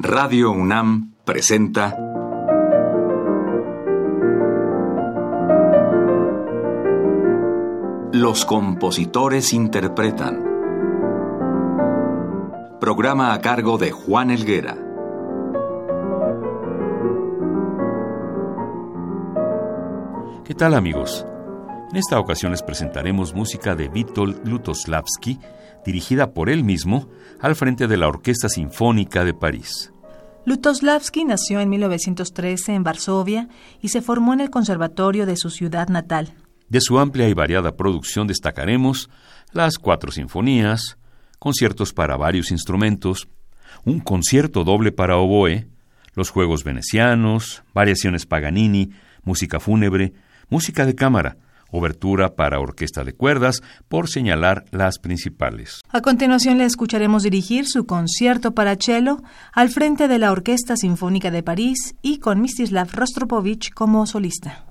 Radio UNAM presenta Los compositores interpretan. Programa a cargo de Juan Elguera. ¿Qué tal amigos? En esta ocasión les presentaremos música de Witold Lutoslavski, dirigida por él mismo, al frente de la Orquesta Sinfónica de París. Lutoslavski nació en 1913 en Varsovia y se formó en el conservatorio de su ciudad natal. De su amplia y variada producción destacaremos las cuatro sinfonías, conciertos para varios instrumentos, un concierto doble para oboe, los juegos venecianos, variaciones Paganini, música fúnebre, música de cámara, obertura para orquesta de cuerdas, por señalar las principales. A continuación le escucharemos dirigir su concierto para cello al frente de la Orquesta Sinfónica de París y con Mstislav Rostropovich como solista.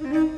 Mm-hmm.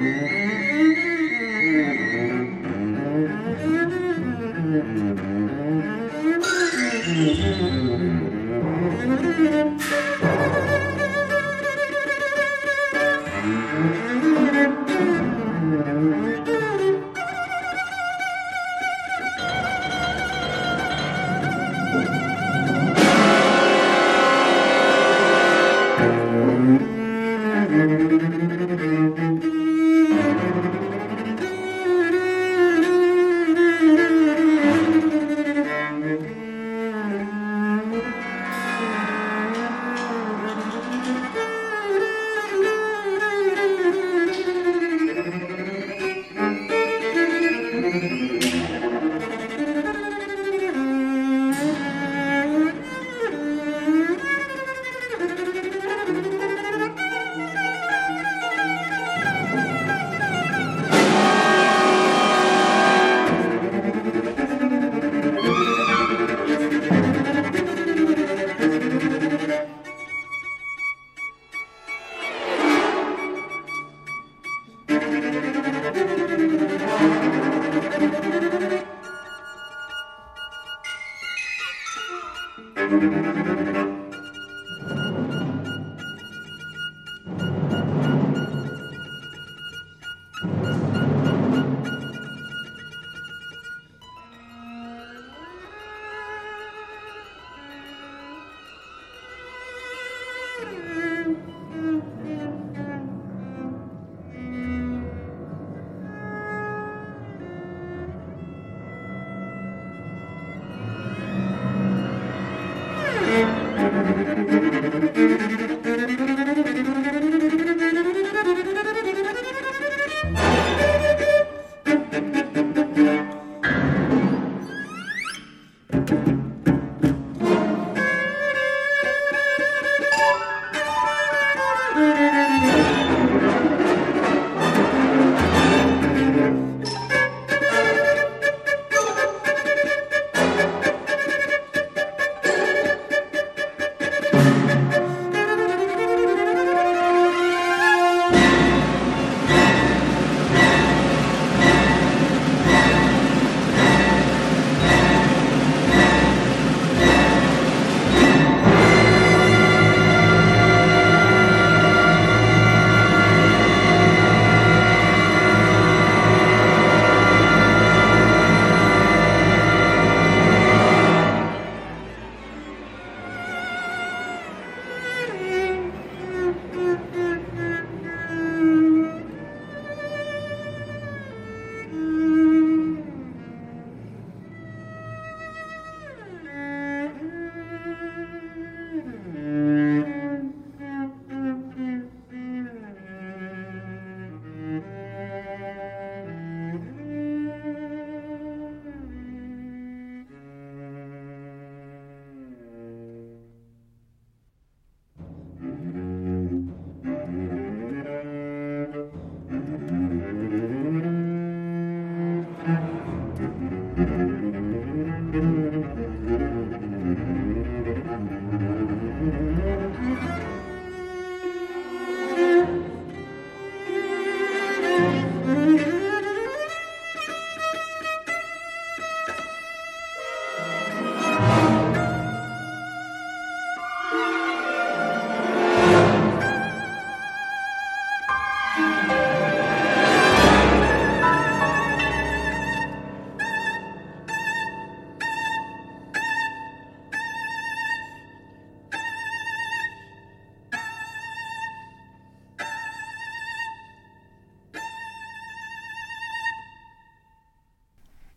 Mm-hmm.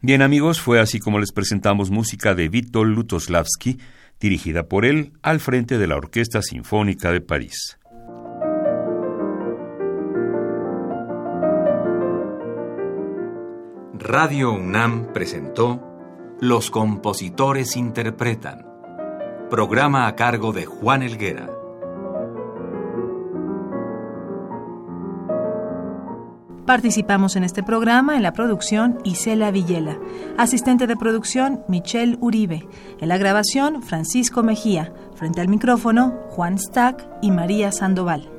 Bien amigos, fue así como les presentamos música de Vítor Lutoslavski, dirigida por él al frente de la Orquesta Sinfónica de París. Radio UNAM presentó Los compositores interpretan, programa a cargo de Juan Elguera. Participamos en este programa en la producción Isela Villela, asistente de producción Michelle Uribe, en la grabación Francisco Mejía, frente al micrófono Juan Stack y María Sandoval.